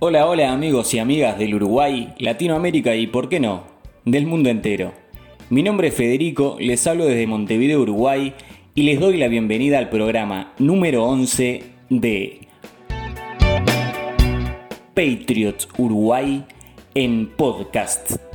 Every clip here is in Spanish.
Hola, hola amigos y amigas del Uruguay, Latinoamérica y, por qué no, del mundo entero. Mi nombre es Federico, les hablo desde Montevideo, Uruguay, y les doy la bienvenida al programa número 11 de Patriots Uruguay en podcast.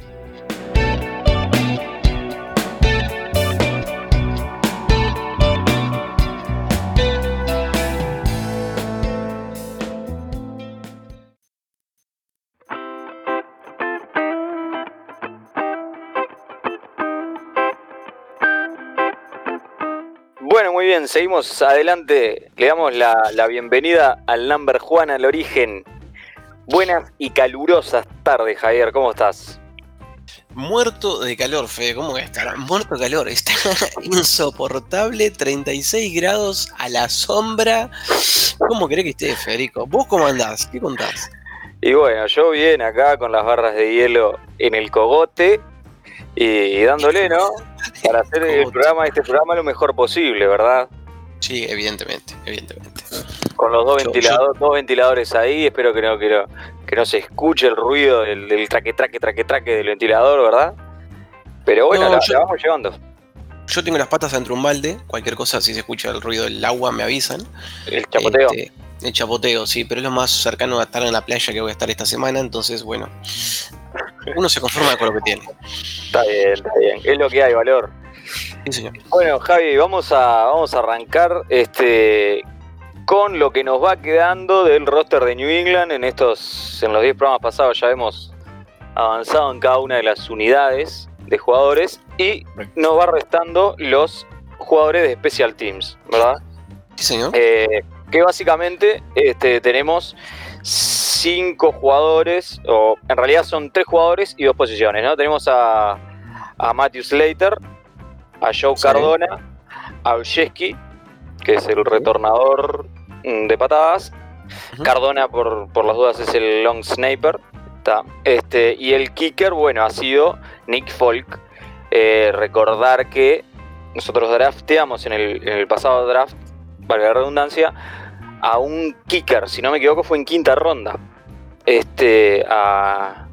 Bien, seguimos adelante. Le damos la, la bienvenida al number Juan al origen. Buenas y calurosas tardes, Javier, ¿cómo estás? Muerto de calor, Fede, ¿cómo que estará? Muerto de calor, está insoportable, 36 grados a la sombra. ¿Cómo querés que esté, Federico? ¿Vos cómo andás? ¿Qué contás? Y bueno, yo bien acá con las barras de hielo en el cogote y dándole, ¿no? Para hacer el programa, este programa lo mejor posible, ¿verdad? Sí, evidentemente, evidentemente. Con los dos, Yo- ventiladores, dos ventiladores ahí, espero que no, que no, que no se escuche el ruido del, del traque, traque, traque, traque del ventilador, ¿verdad? Pero bueno, No, la, yo- la vamos llevando. Yo tengo las patas entre un balde, cualquier cosa, si se escucha el ruido del agua me avisan. El chapoteo. Este, el chapoteo, sí, pero es lo más cercano a estar en la playa que voy a estar esta semana, entonces, bueno, uno se conforma con lo que tiene. Está bien, está bien. Es lo que hay, valor. Sí, señor. Bueno, Javi, vamos a, vamos a arrancar este, con lo que nos va quedando del roster de New England. En estos, en los 10 programas pasados ya hemos avanzado en cada una de las unidades de jugadores y nos va restando los jugadores de Special Teams, ¿verdad? Sí, señor. Eh, que básicamente este, tenemos cinco jugadores, o en realidad son tres jugadores y dos posiciones, ¿no? Tenemos a, a Matthew Slater, a Joe Sí. Cardona, a Olszewski, que es el retornador mm, de patadas. Cardona, por, por las dudas, es el long sniper. Está. Este, y el kicker, bueno, ha sido Nick Folk. Eh, recordar que nosotros drafteamos en el, en el pasado draft, valga la redundancia, a un kicker, si no me equivoco, fue en quinta ronda. Este, a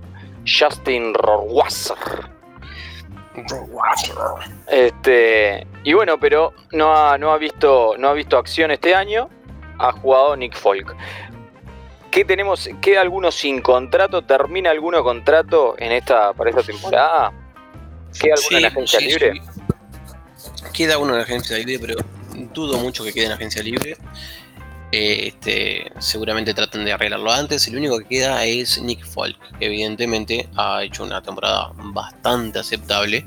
Justin Rohrwasser. Este, y bueno, pero no ha, no ha visto no ha visto acción este año. Ha jugado Nick Folk. ¿Qué tenemos? ¿Queda alguno sin contrato? ¿Termina alguno contrato en esta para esta temporada? ¿Queda alguno en agencia sí, libre? sí. Queda uno en agencia libre, pero dudo mucho que quede en agencia libre. Eh, este, seguramente traten de arreglarlo antes. El único que queda es Nick Folk, que evidentemente ha hecho una temporada bastante aceptable.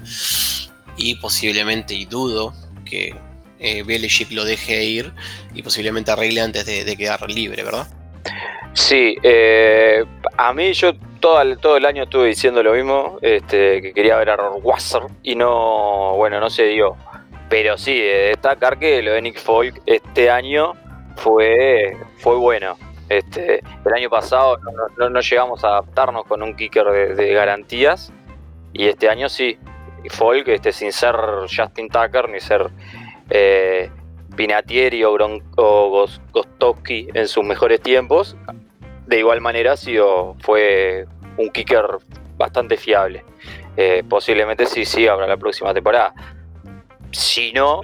Y posiblemente, y dudo, que eh, Belichick lo deje ir y posiblemente arregle antes de, quedar libre, ¿verdad? Sí, eh, a mí yo todo el, todo el año estuve diciendo lo mismo, este, que quería ver a Rohrwasser y no, bueno, no se dio. Pero sí, eh, destacar que lo de Nick Folk este año fue, fue bueno. Este, el año pasado no, llegamos a adaptarnos con un kicker de, garantías y este año sí. Folk, este, sin ser Justin Tucker ni ser eh, Pinatieri o, o Gos- Gostowski en sus mejores tiempos, de igual manera ha sido, fue un kicker bastante fiable. Eh, posiblemente sí, sí, habrá la próxima temporada. Si no,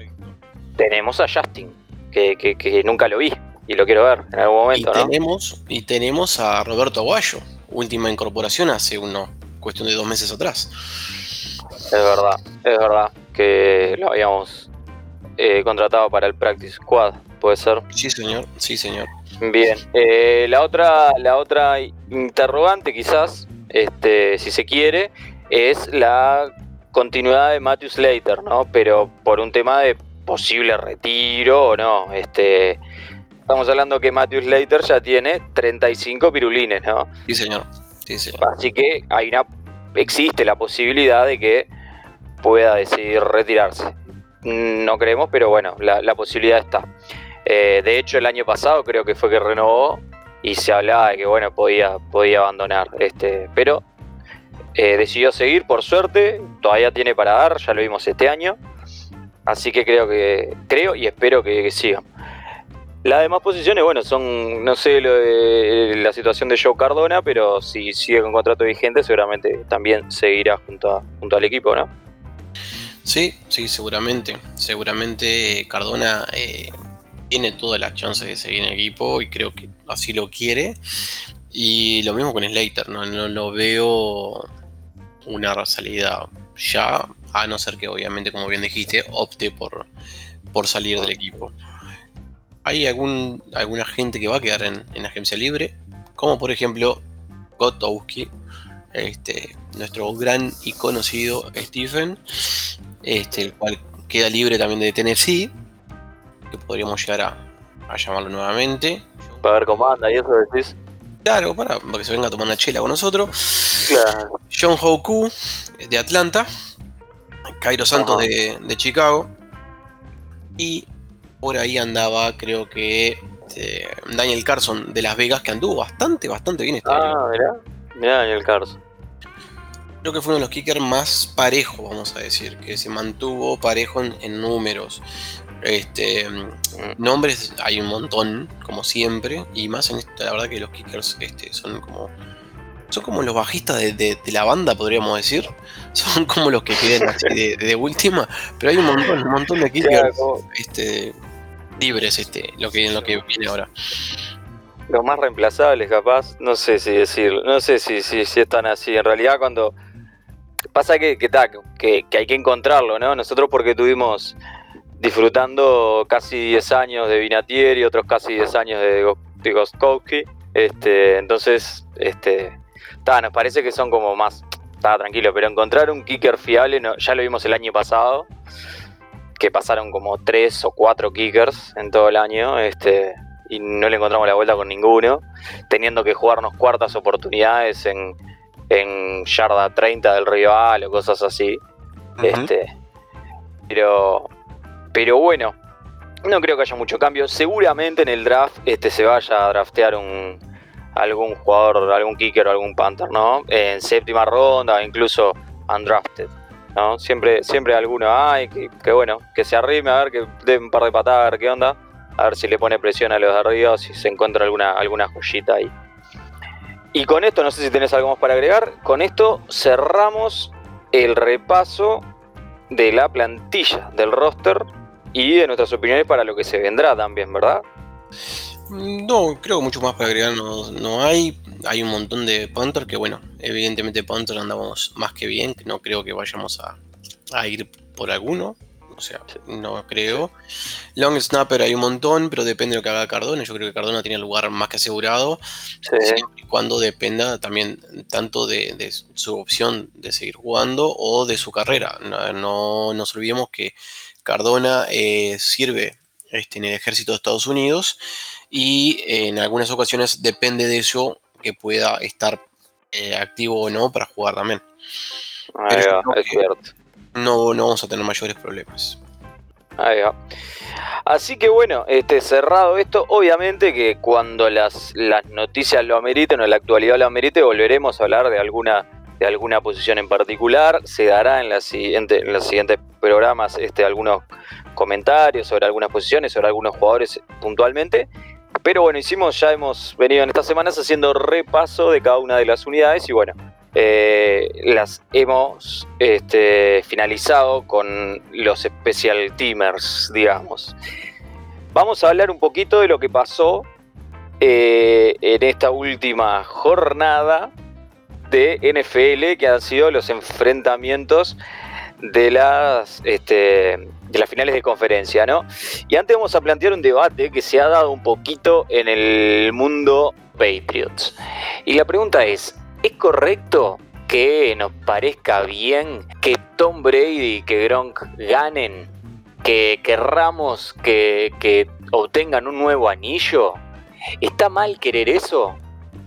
tenemos a Justin, que, que- que nunca lo vi y lo quiero ver en algún Y momento, ¿no? tenemos, y tenemos a Roberto Aguayo, última incorporación hace uno, cuestión de dos meses atrás. Es verdad, es verdad que lo habíamos eh, contratado para el Practice Squad, puede ser. Sí, señor, sí, señor. Bien, eh, la otra, la otra interrogante quizás, este, si se quiere, es la continuidad de Matthew Slater, ¿no? Pero por un tema de posible retiro o no. Este, estamos hablando que Matthew Slater ya tiene 35 pirulines, ¿no? Sí, señor. Sí, señor. Así que hay una, existe la posibilidad de que pueda decidir retirarse. No creemos, pero bueno, la, la posibilidad está. Eh, de hecho, el año pasado creo que fue que renovó y se hablaba de que bueno podía, podía abandonar. Este, pero eh, decidió seguir, por suerte, todavía tiene para dar, ya lo vimos este año. Así que creo que creo y espero que, que sigan. Las demás posiciones, bueno, son, no sé lo de la situación de Joe Cardona, pero si sigue con contrato vigente, seguramente también seguirá junto, al equipo, ¿no? Sí, sí, seguramente. Seguramente Cardona eh, tiene todas las chances de seguir en el equipo y creo que así lo quiere. Y lo mismo con Slater, no, no lo veo una salida ya, a no ser que obviamente, como bien dijiste, opte por, por salir del equipo. Hay algún, alguna gente que va a quedar en, en agencia libre, como por ejemplo Gotowski, este, nuestro gran y conocido Stephen, este, el cual queda libre también de Tennessee, que podríamos llegar a, a llamarlo nuevamente. Para ver cómo anda y eso decís. Claro, para, para que se venga a tomar una chela con nosotros. Claro. John Hoku de Atlanta, Cairo Santos de, de Chicago y por ahí andaba creo que este, Daniel Carson de Las Vegas que anduvo bastante, bastante bien este año. Ah, mirá. Mirá Daniel Carson. Creo que fue uno de los kickers más parejos, vamos a decir, que se mantuvo parejo en, en números. Este, nombres hay un montón, como siempre, y más en esta, la verdad que los kickers este, son como son como los bajistas de, de- de la banda, podríamos decir. Son como los que quedan así de, de última, pero hay un montón, un montón de kickers Claro, este, libres, este, lo que, lo que viene ahora. los más reemplazables, capaz. No sé si decirlo. No sé si, si, si están así. En realidad, cuando. Pasa que, que, ta, que, que hay que encontrarlo, ¿no? Nosotros, porque tuvimos disfrutando casi 10 años de Vinatieri, otros casi 10 años de, Go- de Gostkowski. Este, entonces, este, ta, nos parece que son como más. Está tranquilo, pero encontrar un kicker fiable, no, ya lo vimos el año pasado, que pasaron como tres o cuatro kickers en todo el año, este, y no le encontramos la vuelta con ninguno, teniendo que jugarnos cuartas oportunidades en, en yarda 30 del rival o cosas así. Este, pero, pero bueno, no creo que haya mucho cambio. Seguramente en el draft este, se vaya a draftear un, algún jugador, algún kicker o algún panther, ¿no? En séptima ronda, incluso undrafted, ¿no? Siempre, siempre alguno hay que bueno, que se arrime a ver que dé un par de patadas, a ver qué onda, a ver si le pone presión a los de arriba, si se encuentra alguna, alguna joyita ahí. Y con esto, no sé si tenés algo más para agregar, con esto cerramos el repaso de la plantilla, del roster y de nuestras opiniones para lo que se vendrá también, ¿verdad? No, creo que mucho más para agregar no, no hay. Hay un montón de Panther que, bueno, evidentemente Panther andamos más que bien, no creo que vayamos a, a ir por alguno. O sea, no creo. Long Snapper hay un montón, pero depende de lo que haga Cardona. Yo creo que Cardona tiene el lugar más que asegurado, siempre y cuando dependa también tanto de, de su opción de seguir jugando o de su carrera. No, no nos olvidemos que Cardona eh, sirve este, en el ejército de Estados Unidos y eh, en algunas ocasiones depende de eso que pueda estar eh, activo o no para jugar también. Ahí va, es cierto. No, no vamos a tener mayores problemas. Ahí va. Así que bueno, este, cerrado esto, obviamente que cuando las, las noticias lo ameriten o la actualidad lo amerite, volveremos a hablar de alguna, de alguna posición en particular. Se dará en, la siguiente, en los siguientes programas este, algunos comentarios sobre algunas posiciones, sobre algunos jugadores puntualmente. Pero bueno, hicimos, ya hemos venido en estas semanas haciendo repaso de cada una de las unidades y bueno, eh, las hemos este, finalizado con los special teamers, digamos. Vamos a hablar un poquito de lo que pasó eh, en esta última jornada de NFL, que han sido los enfrentamientos de las, este, de las finales de conferencia, ¿no? Y antes vamos a plantear un debate que se ha dado un poquito en el mundo Patriots. Y la pregunta es, ¿Es correcto que nos parezca bien que Tom Brady y que Gronk ganen? ¿Que querramos que, que obtengan un nuevo anillo? ¿Está mal querer eso?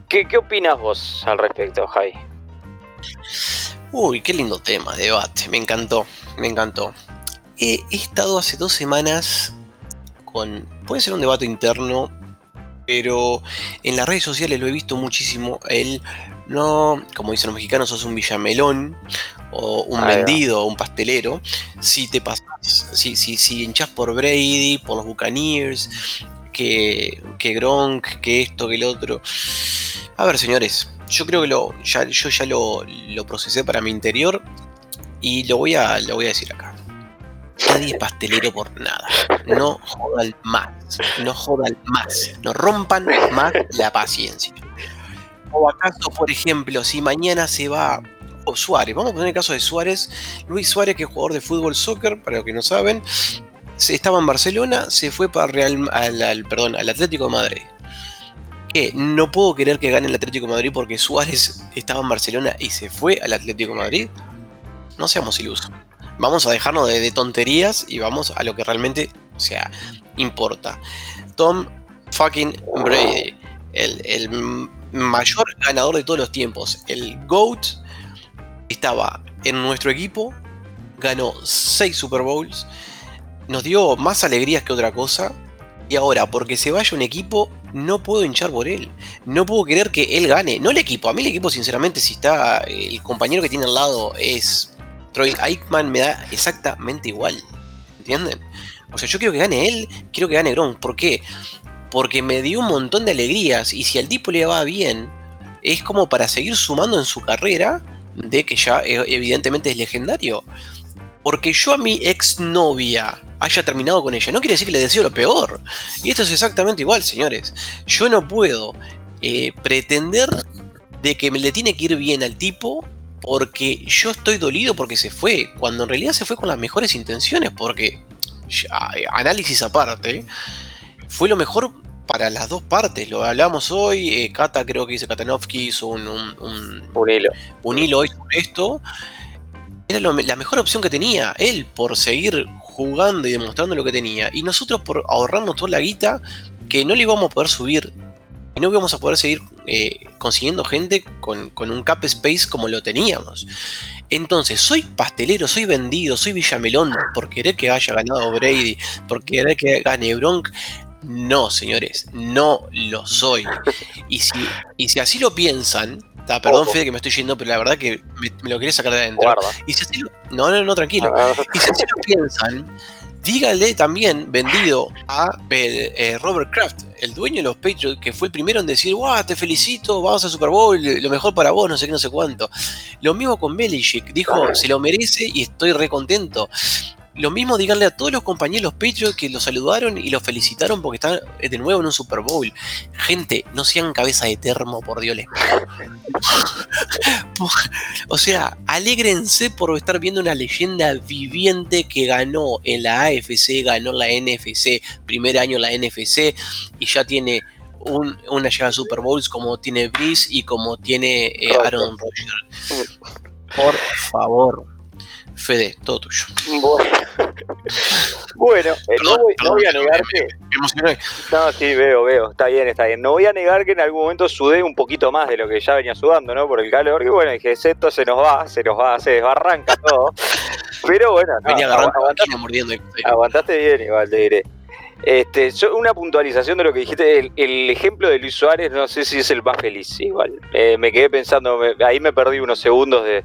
¿Qué, qué opinas vos al respecto, Jai? Uy, qué lindo tema, debate. Me encantó, me encantó. He, estado hace dos semanas con... Puede ser un debate interno, pero en las redes sociales lo he visto muchísimo. El no, como dicen los mexicanos, sos un villamelón o un vendido o un pastelero. Si te pasas, si, si, si hinchás por Brady, por los Buccaneers, que, que Gronk, que esto, que el otro. A ver, señores, yo creo que lo, ya, yo ya lo, lo procesé para mi interior y lo voy a, lo voy a decir acá. Nadie es pastelero por nada. No jodan más. No jodan más. No rompan más la paciencia. O acaso, por ejemplo, si mañana se va o Suárez, vamos a poner el caso de Suárez, Luis Suárez, que es jugador de fútbol soccer, para los que no saben, se estaba en Barcelona, se fue para Real, al, al- perdón, al Atlético de Madrid. Que no puedo querer que gane el Atlético de Madrid porque Suárez estaba en Barcelona y se fue al Atlético de Madrid. No seamos ilusos. Vamos a dejarnos de, tonterías y vamos a lo que realmente, o sea, importa. Tom fucking Brady, el, mayor ganador de todos los tiempos, el GOAT, estaba en nuestro equipo, ganó 6 Super Bowls, nos dio más alegrías que otra cosa. Y ahora, porque se vaya un equipo, no puedo hinchar por él. No puedo querer que él gane. No el equipo. A mí el equipo, sinceramente, si está el compañero que tiene al lado es Troy Aikman, me da exactamente igual. ¿Entienden? O sea, yo quiero que gane él, quiero que gane Gronk. ¿Por qué? Porque me dio un montón de alegrías. Y si al tipo le va bien, es como para seguir sumando en su carrera, de que ya eh, evidentemente es legendario. Porque yo a mi exnovia haya terminado con ella, no quiere decir que le deseo lo peor. Y esto es exactamente igual, señores. Yo no puedo eh, pretender de que me le tiene que ir bien al tipo porque yo estoy dolido porque se fue, cuando en realidad se fue con las mejores intenciones, porque eh, análisis aparte, fue lo mejor para las dos partes. Lo hablamos hoy, eh, Kata creo que dice Katanovsky hizo un, un- un- Un hilo. un hilo hoy sobre esto. Era lo- la mejor opción que tenía, él por seguir jugando y demostrando lo que tenía, y nosotros por ahorrarnos toda la guita que no le íbamos a poder subir, y no íbamos a poder seguir eh, consiguiendo gente con, con un cap space como lo teníamos. Entonces, soy pastelero, soy vendido, soy Villamelón por querer que haya ganado Brady, por querer que gane Bronk. No, señores, no lo soy. Y si, y si así lo piensan, ta, perdón. Fede que me estoy yendo, pero la verdad que me, me lo quería sacar de adentro. Guarda. Y si así lo- no, no, no, tranquilo. Ah, Y si así lo piensan, dígale también vendido a eh, eh, Robert Kraft, el dueño de los Patriots, que fue el primero en decir, wow, te felicito, vamos a Super Bowl, lo mejor para vos, no sé qué, no sé cuánto. Lo mismo con Belichick, dijo, se lo merece y estoy re contento. Lo mismo díganle a todos los compañeros los Patriots que lo saludaron y lo felicitaron porque están eh, de nuevo en un Super Bowl. Gente, no sean cabeza de termo, por Dios les. O sea, alégrense por estar viendo una leyenda viviente que ganó en la AFC, ganó la NFC, primer año la NFC y ya tiene un- una llegada a Super Bowls como tiene Breeze y como tiene eh. Aaron Rodgers. Por favor, Fede, todo tuyo. Bueno, Bueno, eh, no, Perdón, voy, no perdón, voy a negar que. me. No, sí, veo, veo. Está bien, está bien. No voy a negar que en algún momento sudé un poquito más de lo que ya venía sudando, ¿no? Por el calor. Que bueno, dije, esto se nos va, se nos va, se desbarranca todo. Pero bueno, no, Venía agarrando agu- aguantaste, mordiendo. aguantaste bien, igual te diré. Este, yo- una puntualización de lo que dijiste, el, el ejemplo de Luis Suárez, no sé si es el más feliz, igual. Eh, me quedé pensando, me- ahí me perdí unos segundos de,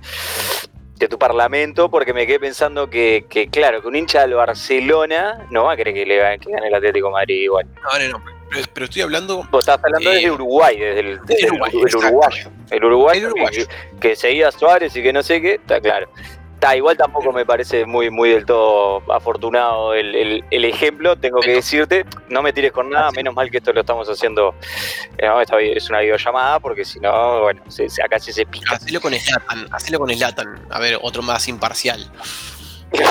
de tu parlamento, porque me quedé pensando que, que, claro, que un hincha del Barcelona no va a querer que le que gane el Atlético de Madrid igual. No, no, no, pero, pero estoy hablando. Vos estás hablando Eh, desde Uruguay, desde el, desde el- Uruguay, el exacto. uruguayo. El uruguayo, El uruguayo. Que, que seguía a Suárez y que no sé qué, está claro. Está, igual tampoco me parece muy, muy del todo afortunado el, el- el ejemplo, tengo que decirte, no me tires con nada, Así. menos mal que esto lo estamos haciendo, eh, no, esta es una videollamada, porque si no, bueno, se, se- acá sí se pica. Hacelo con Slatan, hacelo con Slatan. A ver, otro más imparcial.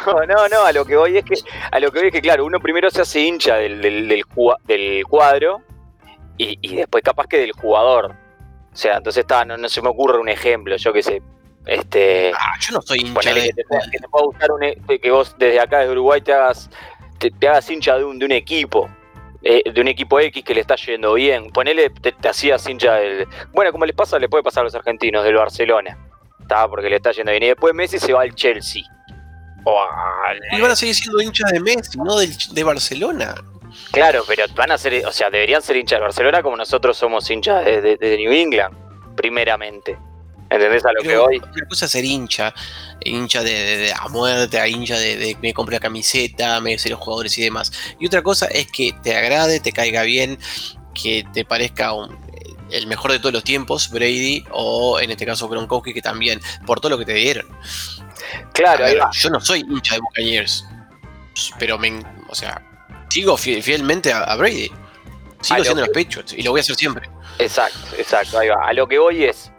No, no, no, a lo que voy es que, a lo que voy es que, claro, uno primero se hace hincha del, del, del jua- del cuadro y, y después capaz que del jugador. O sea, entonces está, no, no se me ocurre un ejemplo, yo qué sé. Este, Ah, yo no soy hincha de. que te, pueda- que te pueda gustar un, e- que vos desde acá, desde Uruguay, te hagas, te, te hagas hincha de un, de un equipo. eh, de un equipo X que le está yendo bien. Ponele, te, te hacías hincha del. Bueno, como les pasa, le puede pasar a los argentinos del Barcelona. Está, porque le está yendo bien. Y después Messi se va al Chelsea. O al- Y van a seguir siendo hinchas de Messi, no del, de Barcelona. Claro, pero van a ser, o sea, deberían ser hinchas de Barcelona como nosotros somos hinchas de, de- de New England. primeramente. ¿Entendés a lo que voy? Una cosa es ser hincha, hincha de, de- de a muerte, a hincha de, de me compré la camiseta, me sé los jugadores y demás. Y otra cosa es que te agrade, te caiga bien, que te parezca un- el mejor de todos los tiempos, Brady, o en este caso Gronkowski, que también, por todo lo que te dieron. Claro, ahí va. yo no soy hincha de Buccaneers, pero me, o sea, sigo fie- fielmente a, a Brady. Sigo A lo siendo que- los Patriots y lo voy a hacer siempre. Exacto, exacto, ahí va. A lo que voy es,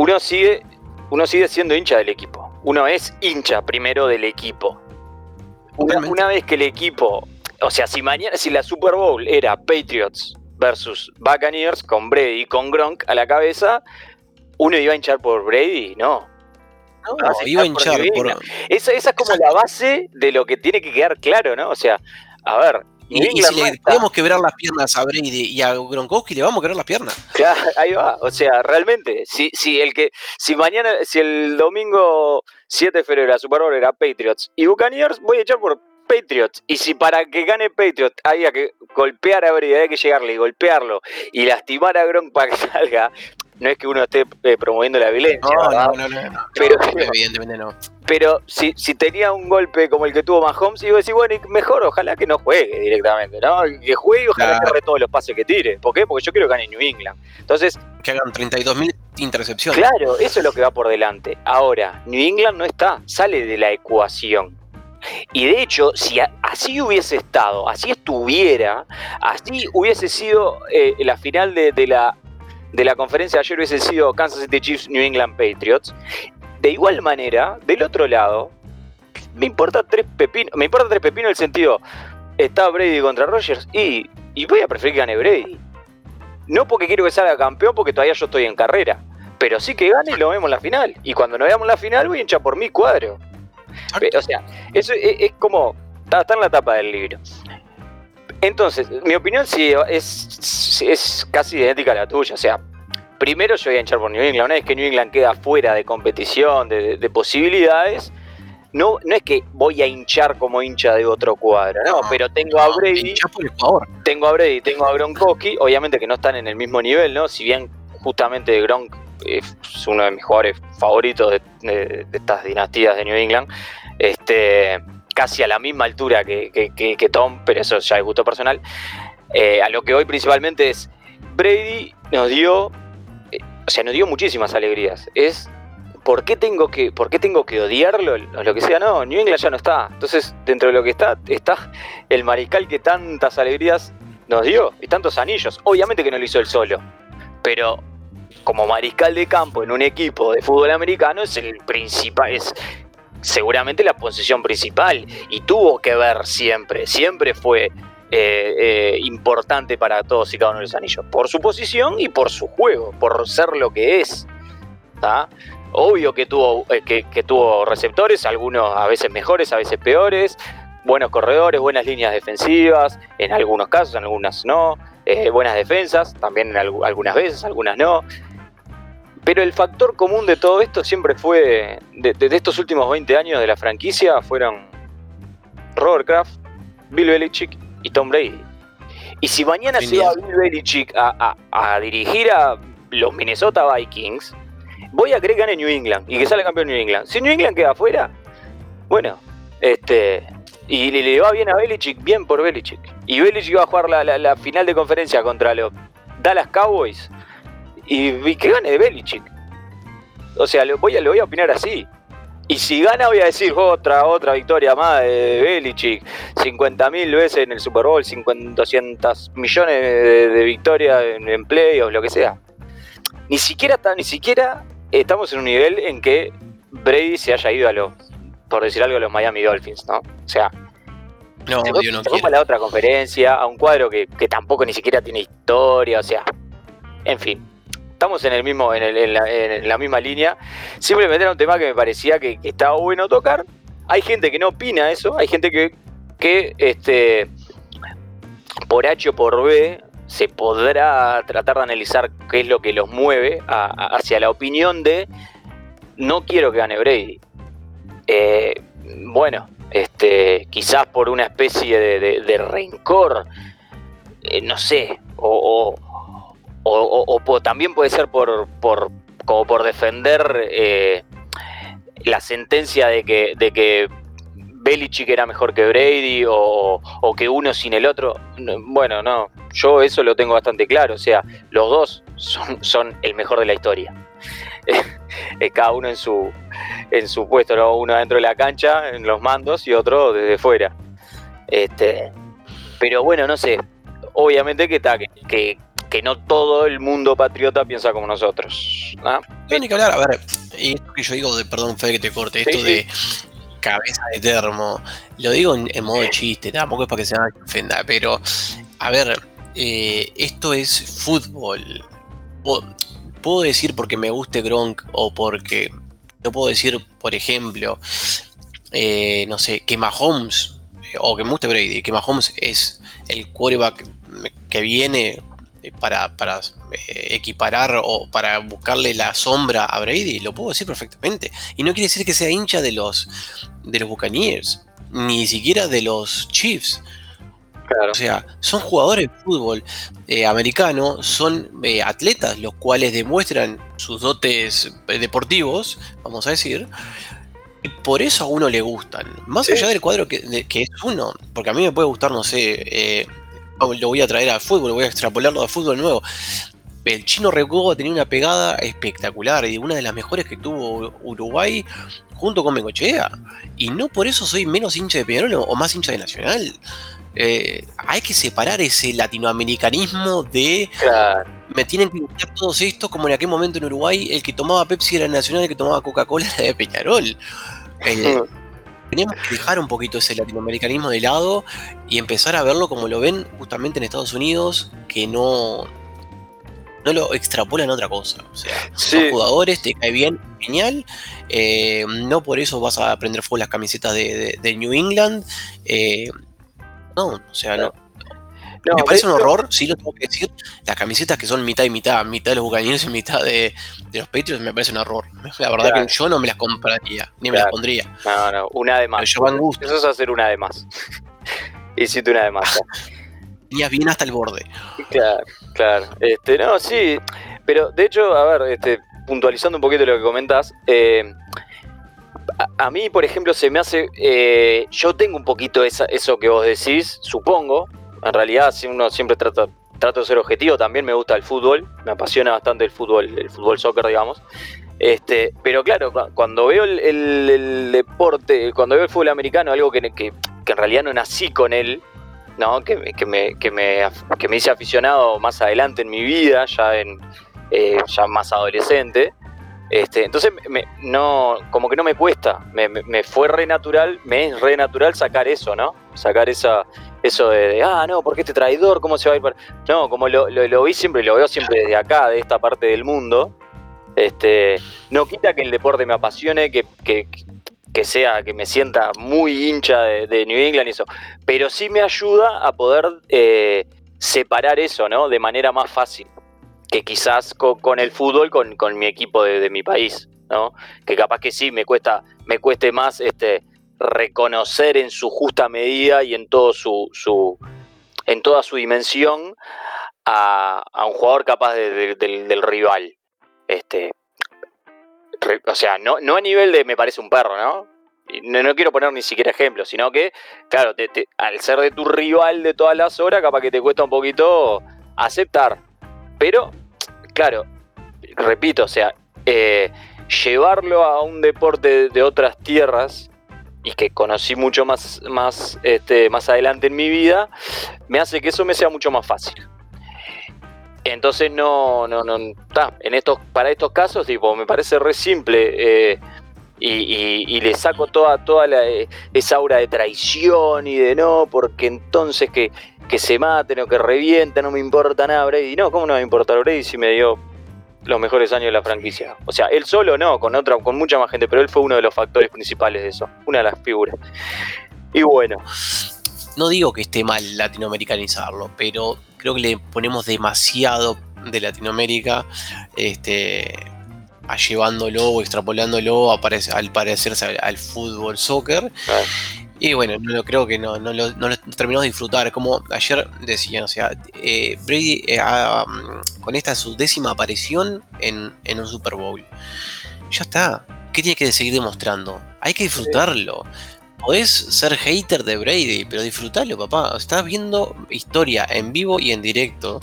uno sigue, uno sigue siendo hincha del equipo. Uno es hincha primero del equipo. Una, vez que el equipo, o sea, si mañana, si la Super Bowl era Patriots versus Buccaneers con Brady, con Gronk a la cabeza, uno iba a hinchar por Brady, no. Iba a por hinchar por, esa es como la base de lo que tiene que quedar claro, ¿no? O sea, a ver, Y, si no le podemos quebrar las piernas a Brady y a Gronkowski, le vamos a quebrar las piernas. Claro, ahí va. O sea, realmente, si, si el que, si mañana, si el domingo 7 de febrero la Super Bowl era Patriots y Buccaneers, voy a echar por Patriots. Y si para que gane Patriots haya que golpear a Brady, hay que llegarle y golpearlo y lastimar a Gronk para que salga, no es que uno esté eh, promoviendo la violencia, ¿verdad? no, no, no. Pero- No, evidentemente no. Pero si, si tenía un golpe como el que tuvo Mahomes, iba a decir, bueno, mejor ojalá que no juegue directamente, ¿no? Que juegue y ojalá Claro. que agarre todos los pases que tire. ¿Por qué? Porque yo quiero que gane New England. Entonces, Que hagan 32.000 intercepciones. Claro, eso es lo que va por delante. Ahora, New England no está, sale de la ecuación. Y de hecho, si así hubiese estado, así estuviera, así hubiese sido eh, la final de, de la, de la conferencia de ayer, hubiese sido Kansas City Chiefs, New England Patriots. De igual manera, del otro lado, me importa tres pepinos, me importa tres pepinos en el sentido, está Brady contra Rogers y, y voy a preferir que gane Brady. No porque quiero que salga campeón, porque todavía yo estoy en carrera. Pero sí que gane y lo vemos en la final. Y cuando nos veamos en la final, voy a hinchar por mi cuadro. O sea, eso es, como. Está, está en la tapa del libro. Entonces, mi opinión sí es, es casi idéntica a la tuya. O sea, primero yo voy a hinchar por New England. Una vez que New England queda fuera de competición, de, de- de posibilidades, no, no es que voy a hinchar como hincha de otro cuadro, no, No, pero tengo a Brady por el tengo a Brady, tengo a Gronkowski, obviamente que no están en el mismo nivel, ¿no? Si bien justamente Gronk es uno de mis jugadores favoritos de, de- de estas dinastías de New England, este, casi a la misma altura que, que- que- que Tom, pero eso ya es gusto personal. Eh, a lo que hoy principalmente es, Brady nos dio, o sea, nos dio muchísimas alegrías. Es, ¿por qué tengo que, por qué tengo que odiarlo lo que sea? No, New England ya no está. Entonces, dentro de lo que está, está el mariscal que tantas alegrías nos dio y tantos anillos. Obviamente que no lo hizo él solo, pero como mariscal de campo en un equipo de fútbol americano es el principal, es seguramente la posición principal y tuvo que ver siempre, siempre fue eh, eh, importante para todos y cada uno de los anillos, por su posición y por su juego, por ser lo que es. Obvio que tuvo, eh, que, tuvo receptores, algunos a veces mejores, a veces peores, buenos corredores, buenas líneas defensivas, en algunos casos, en algunas no, buenas defensas, también algunas veces, algunas no. Pero el factor común de todo esto siempre fue, de, de- de estos últimos 20 años de la franquicia, fueron Robert Kraft, Bill Belichick y Tom Brady. Y si mañana se va Bill Belichick a, a- a dirigir a los Minnesota Vikings, voy a creer que gane New England y que sale campeón New England. Si New England queda afuera, bueno, este. Y le, le va bien a Belichick, bien por Belichick. Y Belichick va a jugar la, la- la final de conferencia contra los Dallas Cowboys. Y, y que gane Belichick. O sea, lo voy, a, lo voy a opinar así. Y si gana, voy a decir otra, otra victoria más de Belichick. 50.000 veces en el Super Bowl, 50, 200 millones de, de victorias en, en playoffs, lo que sea. Ni siquiera, ni siquiera estamos en un nivel en que Brady se haya ido a los, por decir algo, a los Miami Dolphins, ¿no? O sea, No, se, Dios no se la otra conferencia, a un cuadro que, que tampoco ni siquiera tiene historia, o sea, en fin. Estamos en el mismo, en, la, misma línea. Simplemente era un tema que me parecía que, estaba bueno tocar. Hay gente que no opina eso, hay gente que, que este, por H o por B se podrá tratar de analizar qué es lo que los mueve hacia la opinión de no quiero que gane Brady. Eh, bueno, este, quizás por una especie de, rencor, eh, no sé, o- o, también puede ser por, por como por defender eh, la sentencia de que, de que Belichick era mejor que Brady o, que uno sin el otro. Bueno, no, yo eso lo tengo bastante claro. O sea, los dos son, son el mejor de la historia. Cada uno en su, en su puesto, ¿no? uno dentro de la cancha, en los mandos, y otro desde fuera. Este, pero bueno, no sé. Obviamente que, está, que, que, no todo el mundo patriota piensa como nosotros. ¿no? Tiene que hablar, a ver, y esto que yo digo de, perdón, Fede, que te corte, esto de cabeza de termo. Lo digo en, modo chiste, tampoco es para que se ofenda, pero a ver, eh, esto es fútbol. Puedo decir porque me guste Gronk o porque no puedo decir, por ejemplo, eh, no sé, que Mahomes eh, o que me guste Brady, que Mahomes es el quarterback que viene para, para equiparar o para buscarle la sombra a Brady, lo puedo decir perfectamente. Y no quiere decir que sea hincha de los, de los Buccaneers, ni siquiera de los Chiefs. O sea, son jugadores de fútbol eh, americano, son eh, atletas los cuales demuestran sus dotes eh, deportivos, vamos a decir, y por eso a uno le gustan. Más allá del cuadro que, que, es uno, porque a mí me puede gustar, no sé, lo voy a traer al fútbol, voy a extrapolarlo al fútbol nuevo el chino Recoba tenía una pegada espectacular y una de las mejores que tuvo Uruguay junto con Bengochea. Y no por eso soy menos hincha de Peñarol o más hincha de Nacional. Eh, hay que separar ese latinoamericanismo de me tienen que gustar todos estos, como en aquel momento en Uruguay, el que tomaba Pepsi era Nacional, el que tomaba Coca-Cola era de Peñarol. Eh, teníamos que dejar un poquito ese latinoamericanismo de lado y empezar a verlo como lo ven justamente en Estados Unidos, que no, no lo extrapolan a otra cosa. O sea, son jugadores, te cae bien, genial. Eh, no por eso vas a aprender fuego las camisetas de, New England. Eh, no, o sea, no. Me parece un horror, sí lo tengo que decir. Las camisetas que son mitad y mitad, mitad de los Buccaneers y mitad de, los Patriots, me parece un horror. La verdad que yo no me las compraría, ni me las pondría. No, no, una de más. Eso es hacer una de más. Hiciste una de más. Tenías bien hasta el borde. Claro. Claro, este, no, sí, pero de hecho, a ver, este, puntualizando un poquito lo que comentas, eh, a, mí, por ejemplo, se me hace, eh, yo tengo un poquito esa, eso que vos decís, supongo, en realidad uno siempre trata, trato de ser objetivo, también me gusta el fútbol, me apasiona bastante el fútbol, el fútbol soccer, digamos, este, pero claro, cuando veo el, deporte, cuando veo el fútbol americano, algo que, que, que en realidad no nací con él, ¿no? Que, me, que, me, hice aficionado más adelante en mi vida, ya, en, eh, ya más adolescente. Este, entonces, no, como que no me cuesta, me, fue re natural, me es re natural sacar eso, ¿no? Sacar esa, eso de, ah, no, porque este traidor, ¿cómo se va a ir para...? No, como lo, vi siempre, lo veo siempre desde acá, de esta parte del mundo, este, no quita que el deporte me apasione, que, que sea, que me sienta muy hincha de, New England y eso, pero sí me ayuda a poder eh, separar eso, ¿no? De manera más fácil que quizás con, el fútbol, con, mi equipo de, mi país, ¿no? Que capaz que sí me cuesta, me cueste más este, reconocer en su justa medida y en todo su, su en toda su dimensión a, un jugador capaz del rival. Este, o sea, no, no a nivel de me parece un perro, ¿no? No, no quiero poner ni siquiera ejemplos, sino que, claro, al ser de tu rival de todas las horas, capaz que te cuesta un poquito aceptar. Pero, claro, repito, o sea, eh, llevarlo a un deporte de otras tierras y que conocí mucho más, más, este, más adelante en mi vida, me hace que eso me sea mucho más fácil. Entonces no, no, no, está. En estos, para estos casos, tipo, me parece re simple. Eh, y, le saco toda, toda esa aura de traición y de no, porque entonces que, que se maten o que revienten, no me importa nada Brady. No, ¿cómo no me importa Brady si me dio los mejores años de la franquicia? O sea, él solo no, con otra, con mucha más gente, pero él fue uno de los factores principales de eso, una de las figuras. Y bueno. No digo que esté mal latinoamericanizarlo, pero creo que le ponemos demasiado de Latinoamérica, este, a llevándolo o extrapolándolo a al parecerse al, fútbol, soccer. Y bueno, no, creo que no, no, lo, no terminamos de disfrutar. Como ayer decían, o sea, eh, Brady eh, mm, con esta su décima aparición en, un Super Bowl. Ya está. ¿Qué tiene que seguir demostrando? Hay que disfrutarlo. Podés ser hater de Brady, pero disfrutarlo, papá. Estás viendo historia en vivo y en directo.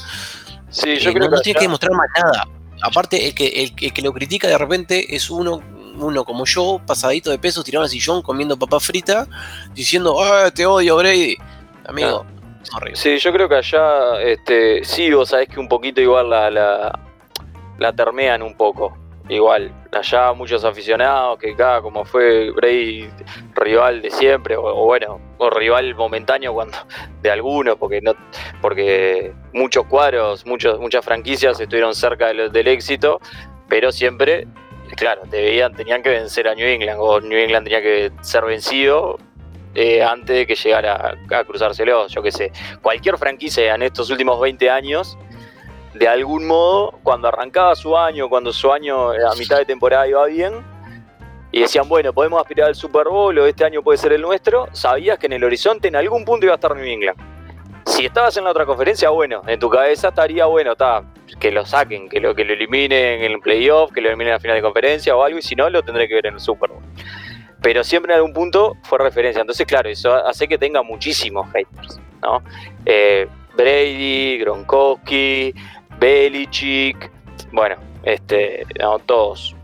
Sí, yo creo no, que no tiene que demostrar más nada. Aparte, el que, el, que lo critica de repente es uno uno como yo, pasadito de peso, tirado al sillón comiendo papa frita, diciendo, ah, te odio, Brady. Amigo, horrible. Sí, yo creo que allá, este, sí, vos sabés que un poquito igual la, la, la termean un poco. Igual, allá muchos aficionados que acá, como fue Brady rival de siempre, o, bueno, o rival momentáneo cuando de algunos, porque no, porque muchos cuadros, muchos, muchas franquicias estuvieron cerca del éxito, pero siempre claro, debían, tenían que vencer a New England, o New England tenía que ser vencido eh, antes de que llegara a, cruzárselo, yo qué sé. Cualquier franquicia en estos últimos 20 años, de algún modo, cuando arrancaba su año, cuando su año a mitad de temporada iba bien, y decían, bueno, podemos aspirar al Super Bowl o este año puede ser el nuestro, sabías que en el horizonte en algún punto iba a estar New England. Si estabas en la otra conferencia, bueno, en tu cabeza estaría bueno, está, que lo saquen, que lo, que lo eliminen en el playoff, que lo eliminen en la final de conferencia o algo, y si no, lo tendré que ver en el Super Bowl. Pero siempre en algún punto fue referencia. Entonces, claro, eso hace que tenga muchísimos haters, ¿no? Eh, Brady, Gronkowski, Belichick, bueno, este, no, todos.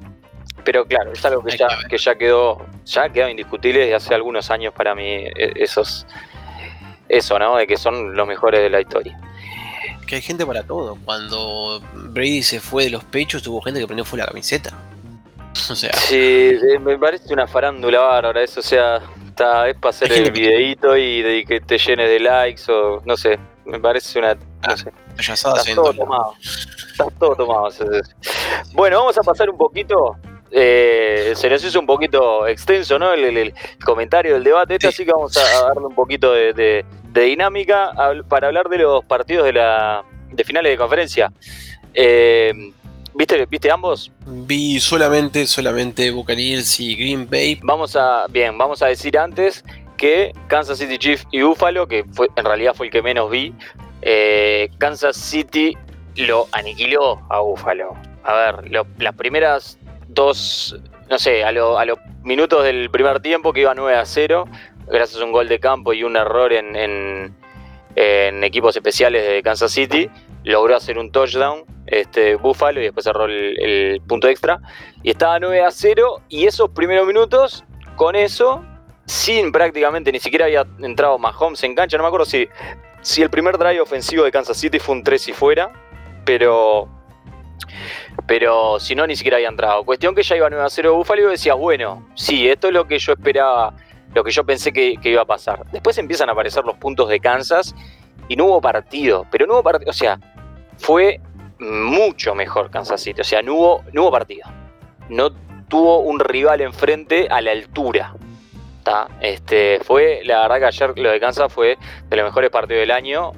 Pero claro, es algo que ya, que ya quedó, ya quedó indiscutible desde hace algunos años para mí, e, esos, eso, ¿no? De que son los mejores de la historia que hay gente para todo. Cuando Brady se fue de los pechos, tuvo gente que prendió fue la camiseta. O sea. Sí, me parece una farándula bárbara eso. O sea, está, es para hacer el videíto y de que te llenes de likes o no sé. Me parece una. No ah, sé. Estás todo tomado. Estás todo tomado. Bueno, vamos a pasar un poquito eh, se nos hizo un poquito extenso ¿no? el, comentario del debate, este, así que vamos a, darle un poquito de, dinámica para hablar de los partidos de, la, de finales de conferencia. Eh, ¿Viste, ¿Viste ambos? Vi solamente, solamente Buccaneers y Green Bay. Vamos a, bien, vamos a decir antes que Kansas City Chiefs y Buffalo, que fue, en realidad fue el que menos vi, eh, Kansas City lo aniquiló a Buffalo. A ver, las primeras dos, no sé, a, los minutos del primer tiempo que iba 9 a 0, gracias a un gol de campo y un error en, equipos especiales de Kansas City, logró hacer un touchdown este Buffalo y después cerró el, punto extra. Y estaba 9 a 0 y esos primeros minutos, con eso, sin prácticamente ni siquiera había entrado Mahomes en cancha, no me acuerdo si, si el primer drive ofensivo de Kansas City fue un 3 y fuera, pero pero si no, ni siquiera había entrado. Cuestión que ya iba 9 a 0 Buffalo y decías, bueno, sí, esto es lo que yo esperaba, lo que yo pensé que, iba a pasar. Después empiezan a aparecer los puntos de Kansas y no hubo partido, pero no hubo partido, o sea, fue mucho mejor Kansas City, o sea, no hubo, no hubo partido. No tuvo un rival enfrente a la altura. Este, fue, la verdad que ayer lo de Kansas fue de los mejores partidos del año,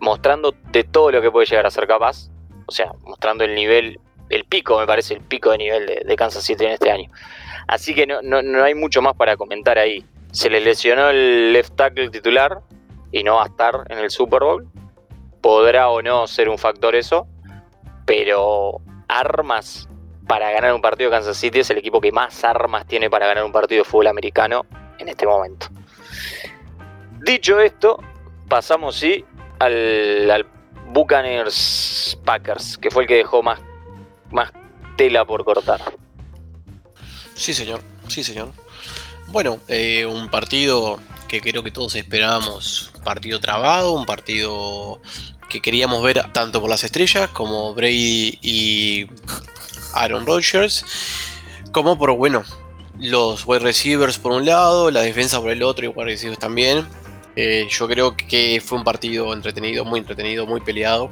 mostrando de todo lo que puede llegar a ser capaz, o sea, mostrando el nivel el pico, me parece, el pico de nivel de, Kansas City en este año. Así que no, hay mucho más para comentar ahí. Se le lesionó el left tackle titular y no va a estar en el Super Bowl. Podrá o no ser un factor eso, pero armas para ganar un partido de Kansas City es el equipo que más armas tiene para ganar un partido de fútbol americano en este momento. Dicho esto, pasamos sí al, al Buccaneers Packers, que fue el que dejó más más tela por cortar. Sí, señor, sí, señor. Bueno, eh, un partido que creo que todos esperábamos, partido trabado, un partido que queríamos ver tanto por las estrellas como Brady y Aaron Rodgers, como por, bueno, los wide receivers por un lado, la defensa por el otro y wide receivers también. Eh, yo creo que fue un partido entretenido, muy entretenido, muy peleado.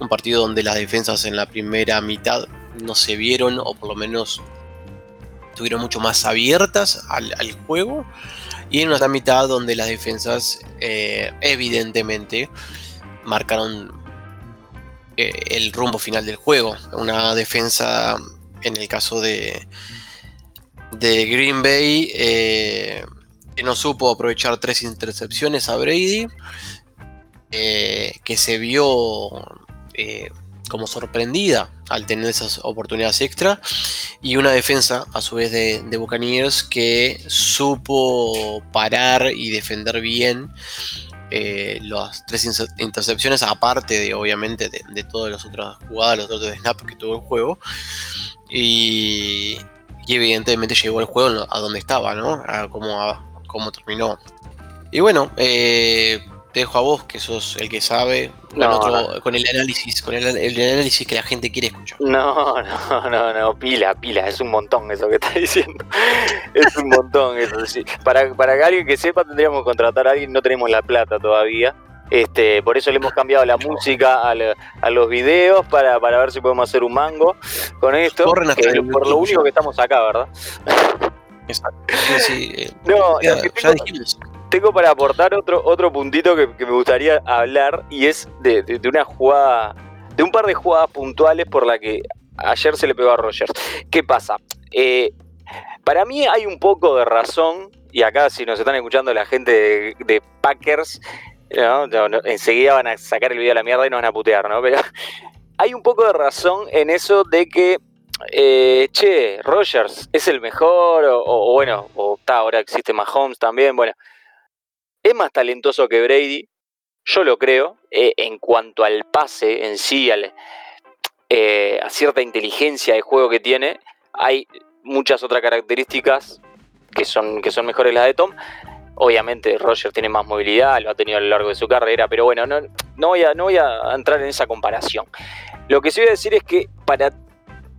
Un partido donde las defensas en la primera mitad no se vieron, o por lo menos estuvieron mucho más abiertas al, juego. Y en una mitad donde las defensas eh, evidentemente marcaron eh, el rumbo final del juego. Una defensa, en el caso de, de Green Bay, eh, que no supo aprovechar tres intercepciones a Brady, eh, que se vio eh, como sorprendida al tener esas oportunidades extra, y una defensa a su vez de, de Buccaneers que supo parar y defender bien eh, las tres intercepciones, aparte de obviamente de, todas las otras jugadas, los otros snaps que tuvo el juego. Y, evidentemente llegó el juego a donde estaba, ¿no? A cómo, terminó. Y bueno, eh, te dejo a vos, que sos el que sabe, con, el análisis, con el, análisis que la gente quiere escuchar. No, no, no, no, pila, pila, es un montón eso que estás diciendo. es un montón eso. Para, para que alguien que sepa tendríamos que contratar a alguien, no tenemos la plata todavía. Este, por eso le hemos cambiado la música a, los videos para, para, ver si podemos hacer un mango con esto. por lo único que estamos acá, ¿verdad? Exacto. Sí, eh, no, ya, dijimos tengo para aportar otro, otro puntito que, me gustaría hablar y es de, una jugada, de un par de jugadas puntuales por la que ayer se le pegó a Rogers. ¿Qué pasa? Eh, para mí hay un poco de razón, y acá si nos están escuchando la gente de, Packers, enseguida van a sacar el video a la mierda y nos van a putear, ¿no? Pero hay un poco de razón en eso de que eh, che, Rogers es el mejor, o, bueno, o está, ahora existe Mahomes también, bueno, es más talentoso que Brady, yo lo creo, eh, en cuanto al pase en sí, eh, a cierta inteligencia de juego que tiene, hay muchas otras características que son, que son mejores las de Tom. Obviamente Roger tiene más movilidad, lo ha tenido a lo largo de su carrera, pero bueno, no, no, voy, a, no voy a entrar en esa comparación. Lo que sí voy a decir es que para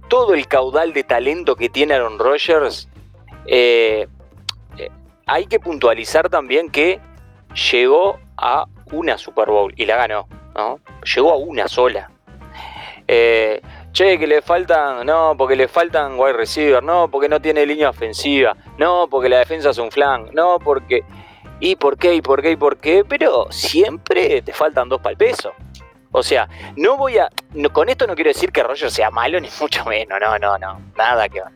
todo el caudal de talento que tiene Aaron Rodgers, eh, hay que puntualizar también que llegó a una Super Bowl y la ganó, ¿no? Llegó a una sola. Eh, che, que le faltan, no, porque le faltan wide receiver, no, porque no tiene línea ofensiva, no, porque la defensa es un flan, no, porque... ¿Y por qué? ¿Y por qué? ¿Y por qué? Pero siempre te faltan dos para el peso. O sea, no voy a. con esto no quiero decir que Roger sea malo, ni mucho menos. No, no, no. Nada que ver.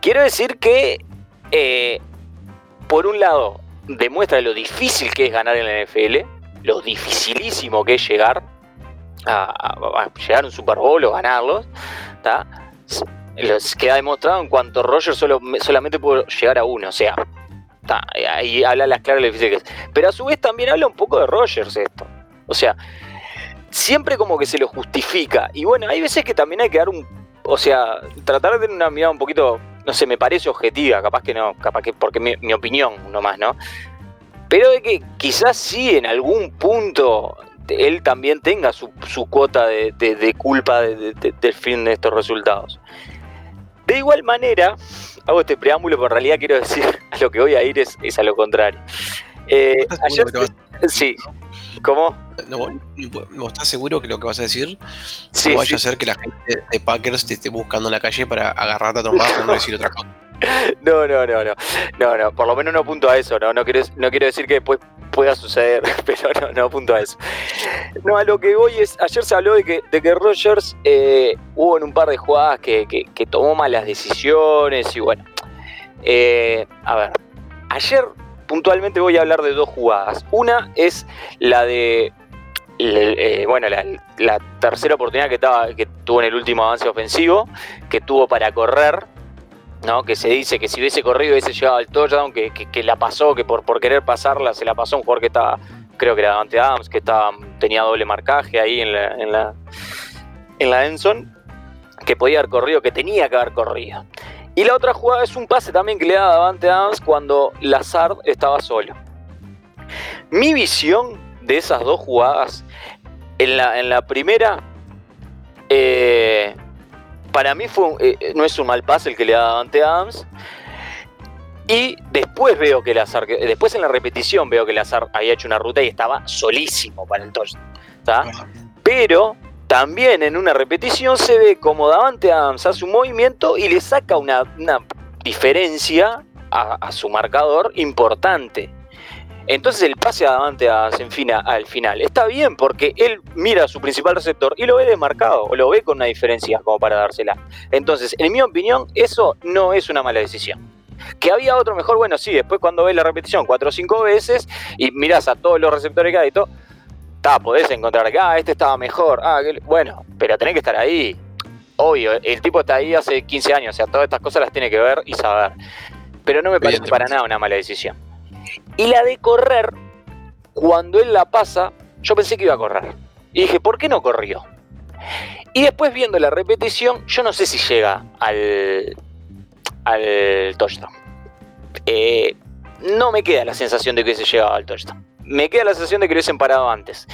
Quiero decir que, eh, por un lado, demuestra lo difícil que es ganar en la NFL, lo dificilísimo que es llegar a, llegar a un Super Bowl o ganarlos, ¿está? queda demostrado en cuanto Roger solo, solamente pudo llegar a uno, o sea, ahí habla las claras lo difícil que. Pero a su vez también habla un poco de Rogers esto. O sea, siempre como que se lo justifica. Y bueno, hay veces que también hay que dar un. O sea, tratar de tener una mirada un poquito no sé, me parece objetiva, capaz que no, capaz que porque mi, mi opinión nomás, ¿no? Pero de que quizás sí en algún punto él también tenga su, cuota de, culpa del fin de estos resultados. De igual manera, hago este preámbulo, pero en realidad quiero decir a lo que voy a ir es, a lo contrario. Eh, ayer, sí, ¿cómo? No, estás seguro que lo que vas a decir sí, no vaya a ser que la gente de Packers te esté buscando en la calle para agarrarte a tomar y no decir otra cosa? No, no, no, no. No, no, por lo menos no apunto a eso, no, no quiero, no quiero decir que después pueda suceder, pero no, no apunto a eso. No, a lo que voy es, ayer se habló de que, de que Rogers eh, hubo en un par de jugadas que, que, tomó malas decisiones y bueno. Eh, a ver, ayer puntualmente voy a hablar de dos jugadas. Una es la de eh, bueno, la, tercera oportunidad que, tuvo en el último avance ofensivo, que tuvo para correr, ¿no? que se dice que si hubiese corrido hubiese llegado al touchdown, que, la pasó, que por, querer pasarla se la pasó un jugador que estaba, creo que era ante Adams, que tenía doble marcaje ahí en la, en la, en la Enson, que podía haber corrido, que tenía que haber corrido. Y la otra jugada es un pase también que le da Davante Adams cuando Lazard estaba solo. Mi visión de esas dos jugadas en la, en la primera, eh, para mí fue eh, no es un mal pase el que le da ante Adams. Y después veo que Lazar, después en la repetición veo que Lazar había hecho una ruta y estaba solísimo para el touchdown. Pero también en una repetición se ve como Davante Adams hace un movimiento y le saca una, diferencia a, su marcador importante. Entonces el pase a Senfina al final está bien porque él mira a su principal receptor y lo ve desmarcado, o lo ve con una diferencia como para dársela. Entonces, en mi opinión, eso no es una mala decisión. Que había otro mejor, bueno, sí, después cuando ves la repetición cuatro o cinco veces y miras a todos los receptores que hay y todo, está, podés encontrar que, ah, este estaba mejor, ah, bueno, pero tenés que estar ahí. Obvio, el tipo está ahí hace 15 años, o sea, todas estas cosas las tiene que ver y saber. Pero no me parece para nada una mala decisión. Y la de correr, cuando él la pasa, yo pensé que iba a correr. Y dije, ¿por qué no corrió? Y después viendo la repetición, yo no sé si llega al, al touchdown. Eh, no me queda la sensación de que hubiese llegado al touchdown. Me queda la sensación de que lo hubiesen parado antes.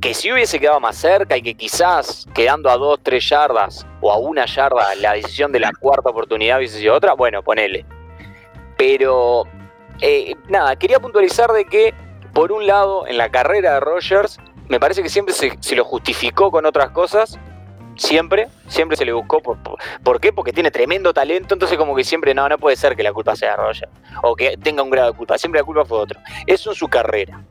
Que si hubiese quedado más cerca y que quizás quedando a dos, tres yardas o a una yarda la decisión de la cuarta oportunidad hubiese sido otra, bueno, ponele. Pero eh, nada, quería puntualizar de que por un lado en la carrera de Rogers me parece que siempre se, lo justificó con otras cosas. Siempre, siempre se le buscó. Por, por, qué? Porque tiene tremendo talento. Entonces, como que siempre, no, no puede ser que la culpa sea de Rogers. O que tenga un grado de culpa. Siempre la culpa fue otro. Eso en su carrera.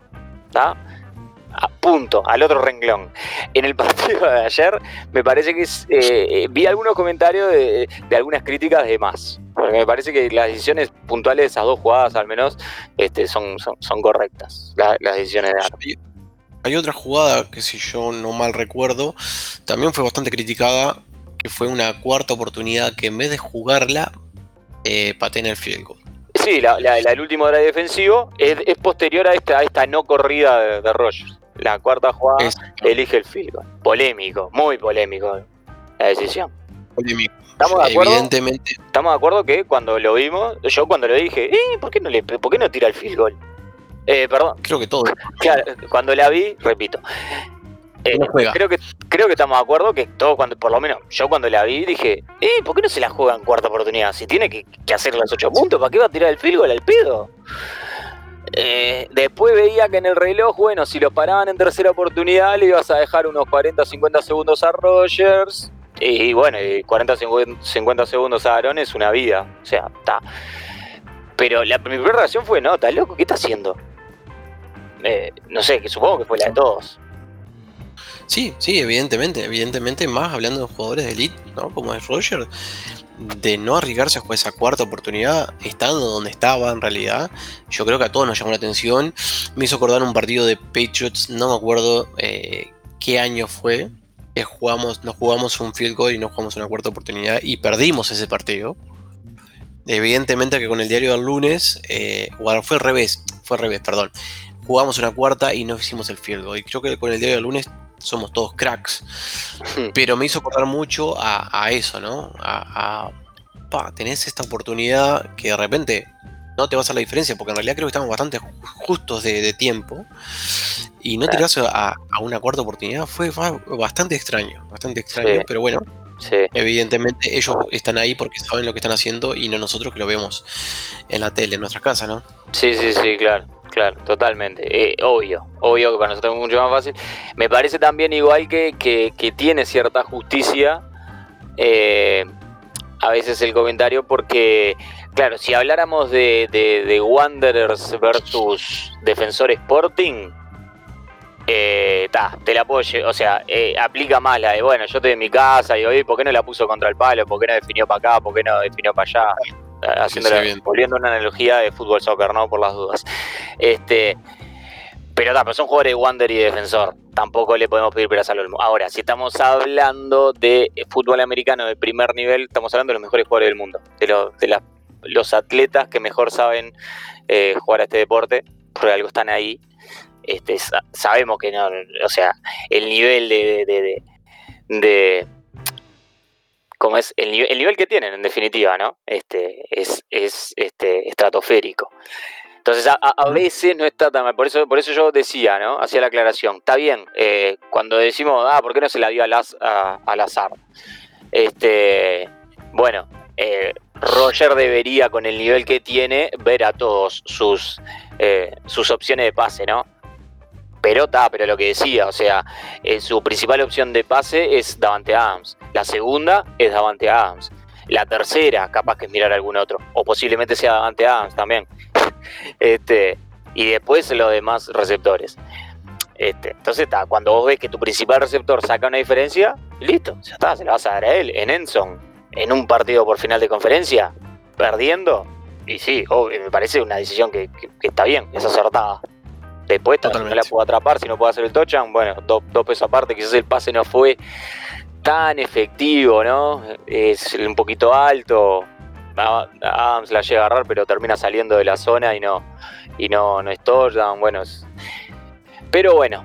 A punto, al otro renglón. En el partido de ayer, me parece que eh, vi algunos comentarios de, algunas críticas de más. Porque me parece que las decisiones puntuales de esas dos jugadas, al menos, este, son, son, correctas. las decisiones de hay otra jugada que si yo no mal recuerdo, también fue bastante criticada, que fue una cuarta oportunidad que en vez de jugarla, eh, en el field. Sí, la, el último drive defensivo es, posterior a esta, esta no corrida de, de Rogers. La cuarta jugada elige el field goal. Polémico, muy polémico la decisión. Polémico. ¿Estamos de acuerdo? Evidentemente. Estamos de acuerdo que cuando lo vimos, yo cuando lo dije, eh, ¿por qué no le, por qué no tira el field goal? Eh, perdón. Creo que todo. Claro, cuando la vi, repito. Eh, creo que creo que estamos de acuerdo que todo cuando, por lo menos yo cuando la vi dije, eh, ¿por qué no se la juega en cuarta oportunidad? Si tiene que, hacer los ocho puntos, ¿para qué va a tirar el field al pedo? Eh, después veía que en el reloj, bueno, si lo paraban en tercera oportunidad, le ibas a dejar unos 40 50 segundos a Rogers. Y, bueno, y 40 50 segundos a Aaron es una vida. O sea, está. Pero la, mi primera reacción fue, no, está loco, ¿qué está haciendo? Eh, no sé, que supongo que fue la de todos. Sí, sí, evidentemente, evidentemente, más hablando de jugadores de elite, ¿no? Como es Roger, de no arriesgarse a jugar esa cuarta oportunidad, estando donde estaba en realidad, yo creo que a todos nos llamó la atención. Me hizo acordar un partido de Patriots, no me acuerdo eh, qué año fue, que jugamos, nos jugamos un field goal y no jugamos una cuarta oportunidad y perdimos ese partido. Evidentemente que con el diario del lunes, eh, fue al revés, fue al revés, perdón jugamos una cuarta y no hicimos el field goal. Y creo que con el día de lunes somos todos cracks. Hmm. Pero me hizo acordar mucho a, eso, ¿no? A, pa, tenés esta oportunidad que de repente no te vas a la diferencia, porque en realidad creo que estamos bastante justos de, tiempo. Y no te vas a, una cuarta oportunidad fue bastante extraño, bastante extraño, pero bueno. Evidentemente ellos están ahí porque saben lo que están haciendo y no nosotros que lo vemos en la tele, en nuestra casa, ¿no? Sí, sí, sí, claro. Claro, totalmente. Eh, obvio, obvio que para nosotros es mucho más fácil. Me parece también igual que, que, tiene cierta justicia eh, a veces el comentario porque, claro, si habláramos de, de, Wanderers versus Defensor Sporting, eh, te la puedo, o sea, eh, aplica más la de, bueno, yo estoy en mi casa y oye, ¿por qué no la puso contra el palo? ¿Por qué no definió para acá? ¿Por qué no definió para allá? haciendo volviendo una analogía de fútbol soccer, ¿no? Por las dudas. Este, pero, pero son jugadores de Wander y defensor. Tampoco le podemos pedir peras al olmo. Ahora, si estamos hablando de fútbol americano de primer nivel, estamos hablando de los mejores jugadores del mundo. De, de los atletas que mejor saben eh, jugar a este deporte. Por algo están ahí. Este, sabemos que no, o sea, el nivel de, de como es el, nivel, el nivel que tienen, en definitiva, ¿no? Este, es, es este, estratosférico. Entonces, a, veces no está tan mal. Por eso, por eso yo decía, ¿no? Hacía la aclaración. Está bien, eh, cuando decimos, ah, ¿por qué no se la dio al, al azar? Este, bueno, eh, Roger debería, con el nivel que tiene, ver a todos sus, eh, sus opciones de pase, ¿no? Pero está, pero lo que decía, o sea, eh, su principal opción de pase es Davante Adams. La segunda es Davante Adams. La tercera, capaz que es mirar algún otro. O posiblemente sea Davante Adams también. este, y después los demás receptores. Este, entonces está, cuando vos ves que tu principal receptor saca una diferencia, listo, ya está, se la vas a dar a él. En Enson, en un partido por final de conferencia, perdiendo, Y sí, me parece una decisión que, que- que está bien, es acertada. Después no Totalmente. la puedo atrapar si no puedo hacer el touchdown. Bueno, dos, dos pesos aparte, quizás el pase no fue tan efectivo, ¿no? Es un poquito alto. Adams la llega a agarrar, pero termina saliendo de la zona y no, y no, no es touchdown. Bueno, es- pero bueno,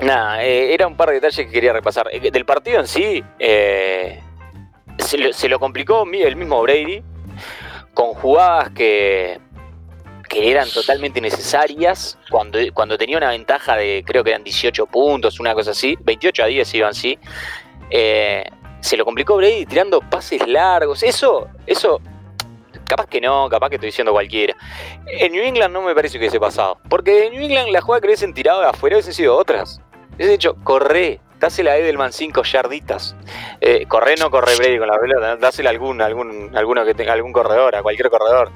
nada, eh, era un par de detalles que quería repasar. Eh, Del partido en sí, eh, se, lo, se lo complicó el mismo Brady con jugadas que, que eran totalmente necesarias cuando, cuando tenía una ventaja de creo que eran 18 puntos, una cosa así, 28 a 10 iban así. Eh, se lo complicó Brady tirando pases largos. Eso, eso, capaz que no, capaz que estoy diciendo cualquiera. En New England no me parece que hubiese pasado. Porque en New England la jugada que hubiesen tirado de afuera hubiesen sido otras. Hubiesen dicho, corre, dásela a Edelman 5 yarditas. Eh, corre, no corre Brady con la pelota, dásela a algún, algún, alguno que tenga algún corredor, a cualquier corredor.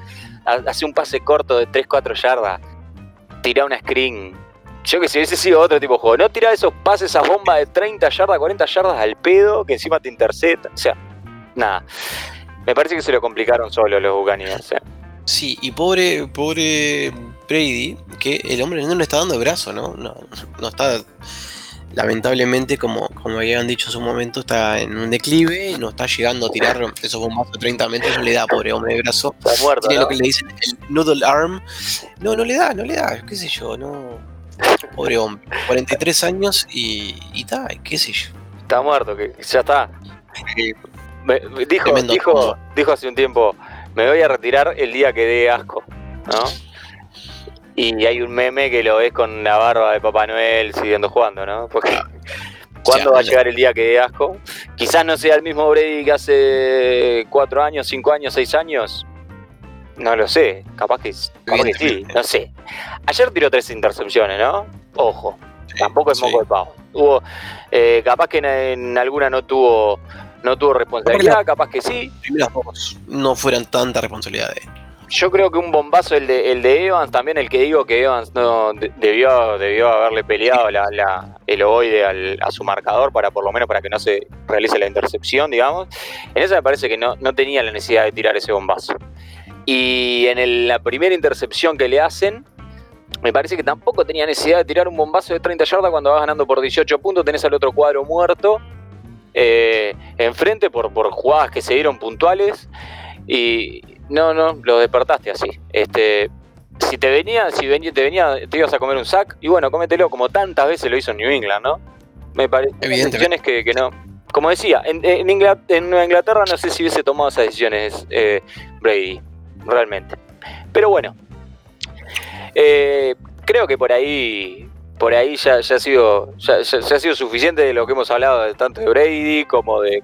Ha- Hace un pase corto de 3-4 yardas. Tira una screen. Yo que si hubiese sido otro tipo de juego, no tirar esos pases a bomba de 30 yardas, 40 yardas al pedo, que encima te intercepta. O sea, nada. Me parece que se lo complicaron solo los Buccaneers. eh. Sí, y pobre, pobre Brady, que el hombre no le está dando brazo, ¿no? No, no está. Lamentablemente, como, como habían dicho en su momento, está en un declive, no está llegando a tirar esos bombazos de 30 metros, no le da, pobre hombre de brazo. Está muerto. Tiene ¿no? lo que le dicen el noodle arm. No, no le da, no le da, qué sé yo, no. Pobre hombre, 43 años y, y está, qué sé yo. Está muerto, que ya está. Me- me- dijo, dijo, dijo hace un tiempo, me voy a retirar el día que dé asco, ¿no? Y hay un meme que lo ves con la barba de Papá Noel siguiendo jugando, ¿no? Porque ¿cuándo O sea, va a llegar el día que dé asco? Quizás no sea el mismo Brady que hace cuatro años, cinco años, seis años. No lo sé, capaz que, capaz que sí, no sé. Ayer tiró tres intercepciones, ¿no? Ojo, tampoco es Sí. moco de pavo. Hubo, eh, capaz que en, en alguna no tuvo, no tuvo responsabilidad, capaz que sí. primeras dos no fueran tanta responsabilidad de él. Yo creo que un bombazo el de, el de Evans, también el que digo que Evans no de- debió, debió haberle peleado la, la- el ovoide al- a su marcador para por lo menos para que no se realice la intercepción, digamos. En esa me parece que no, no tenía la necesidad de tirar ese bombazo. Y en el- la primera intercepción que le hacen, me parece que tampoco tenía necesidad de tirar un bombazo de 30 yardas cuando vas ganando por 18 puntos, tenés al otro cuadro muerto eh, enfrente por, por jugadas que se dieron puntuales y no, no, lo despertaste así. Este, si te venía, si venía, te venía, te ibas a comer un sack y bueno, cómetelo como tantas veces lo hizo en New England, ¿no? Me parece decisiones que, que no. Como decía, en, en Ingla- en Nueva Inglaterra no sé si hubiese tomado esas decisiones eh, Brady, realmente. Pero bueno, eh, creo que por ahí, por ahí ya, ya ha sido, ya, ya- ya ha sido suficiente de lo que hemos hablado tanto de Brady como de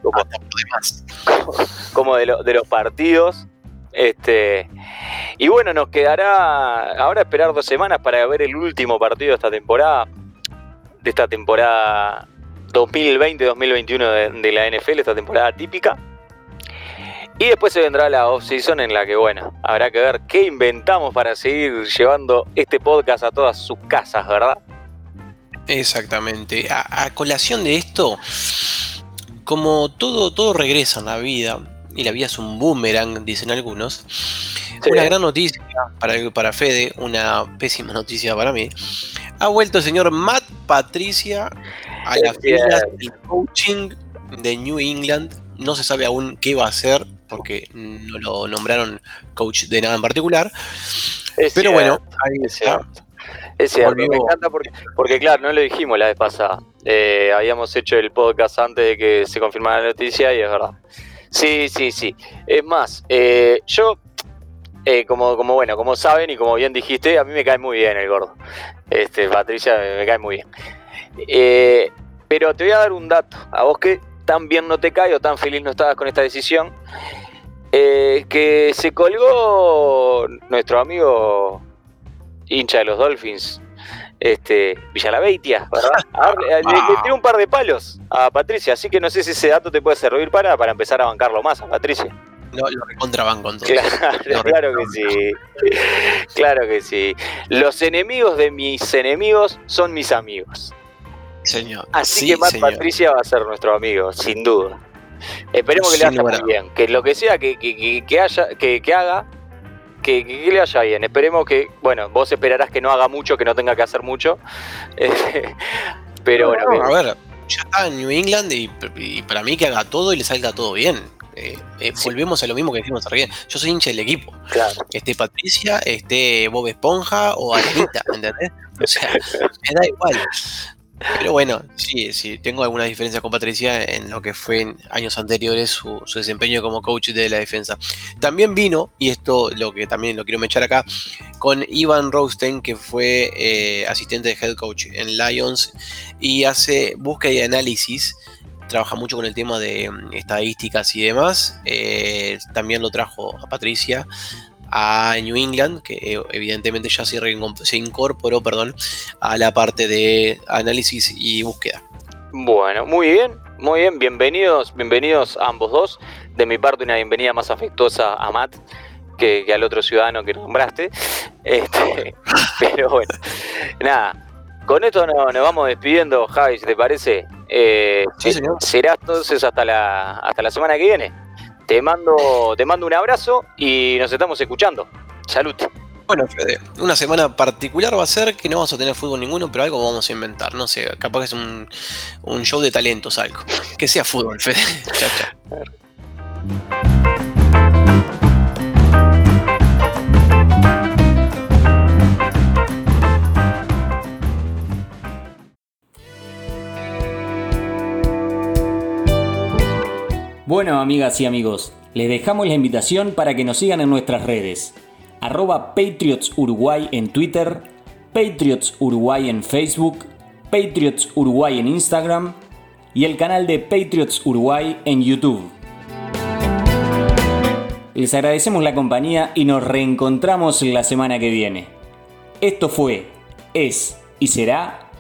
como, lo- de los partidos. Este, y bueno, nos quedará ahora esperar dos semanas para ver el último partido de esta temporada, de esta temporada 2020-2021 de, de la NFL, esta temporada típica. Y después se vendrá la off-season en la que, bueno, habrá que ver qué inventamos para seguir llevando este podcast a todas sus casas, ¿verdad? Exactamente. A, a colación de esto, como todo, todo regresa en la vida, y la vida es un boomerang, dicen algunos, Sí. una gran noticia para, para Fede, una pésima noticia para mí. Ha vuelto el señor Matt Patricia a las Es filas del coaching de New England. No se sabe aún qué va a hacer, porque no lo nombraron coach de nada en particular. Es Pero cierto. bueno, ahí Es está. Es cierto, me encanta porque, porque, claro, no lo dijimos la vez pasada. Eh, habíamos hecho el podcast antes de que se confirmara la noticia y es verdad. Sí, sí, sí. Es más, eh, yo, eh, como, como bueno, como saben y como bien dijiste, a mí me cae muy bien el gordo. Este, Patricia me, cae muy bien. Eh, pero te voy a dar un dato. A vos que tan bien no te cae o tan feliz no estabas con esta decisión. eh, que se colgó nuestro amigo hincha de los Dolphins, este, Villalabeitia, ¿verdad? A darle- le, le tiró un par de palos a Patricia, así que no sé si ese dato te puede servir para, para empezar a bancarlo más a Patricia. Lo, lo recontrabanco entonces. Claro, claro que sí. Claro que sí. Los enemigos de mis enemigos son mis amigos. Señor. Así Sí, que Matt señor. Patricia va a ser nuestro amigo, sin duda. Esperemos que le Sin vaya muy bien. Que lo que sea que, que- que- que haya, que, que haga, que, que, le vaya bien. Esperemos que, bueno, vos esperarás que no haga mucho, que no tenga que hacer mucho. Pero bueno. a ver, ya está en New England y, para mí que haga todo y le salga todo bien. Eh, eh, volvemos a lo mismo que decimos recién. Yo soy hincha del equipo. Claro. Esté Patricia, esté Bob Esponja o Anita, ¿entendés? O sea, me da igual. Pero bueno, sí, sí, tengo algunas diferencias con Patricia en lo que fue en años anteriores su, desempeño como coach de la defensa. También vino, y esto lo que también lo quiero mechar acá, con Ivan Rosten, que fue eh, asistente de head coach en Lions y hace búsqueda y análisis. Trabaja mucho con el tema de mm, estadísticas y demás. Eh, también lo trajo a Patricia a New England, que eh, evidentemente ya se, se incorporó perdón, a la parte de análisis y búsqueda. Bueno, muy bien, muy bien, bienvenidos, bienvenidos a ambos dos. De mi parte, una bienvenida más afectuosa a Matt que, al otro ciudadano que nombraste. Este, pero bueno, nada, con esto nos, vamos despidiendo, Javi, ¿te parece? Eh, sí, señor. Será entonces hasta la, hasta la semana que viene. Te mando, te mando un abrazo y nos estamos escuchando. Salud. Bueno, Fede, una semana particular va a ser que no vamos a tener fútbol ninguno, pero algo vamos a inventar. No sé, capaz que es un, un show de talentos, algo. Que sea fútbol, Fede. chao, chao. Bueno, amigas y amigos, les dejamos la invitación para que nos sigan en nuestras redes. Arroba Patriots Uruguay en Twitter, Patriots Uruguay en Facebook, Patriots Uruguay en Instagram y el canal de Patriots Uruguay en YouTube. Les agradecemos la compañía y nos reencontramos la semana que viene. Esto fue, es y será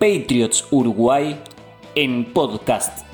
Patriots Uruguay en podcast.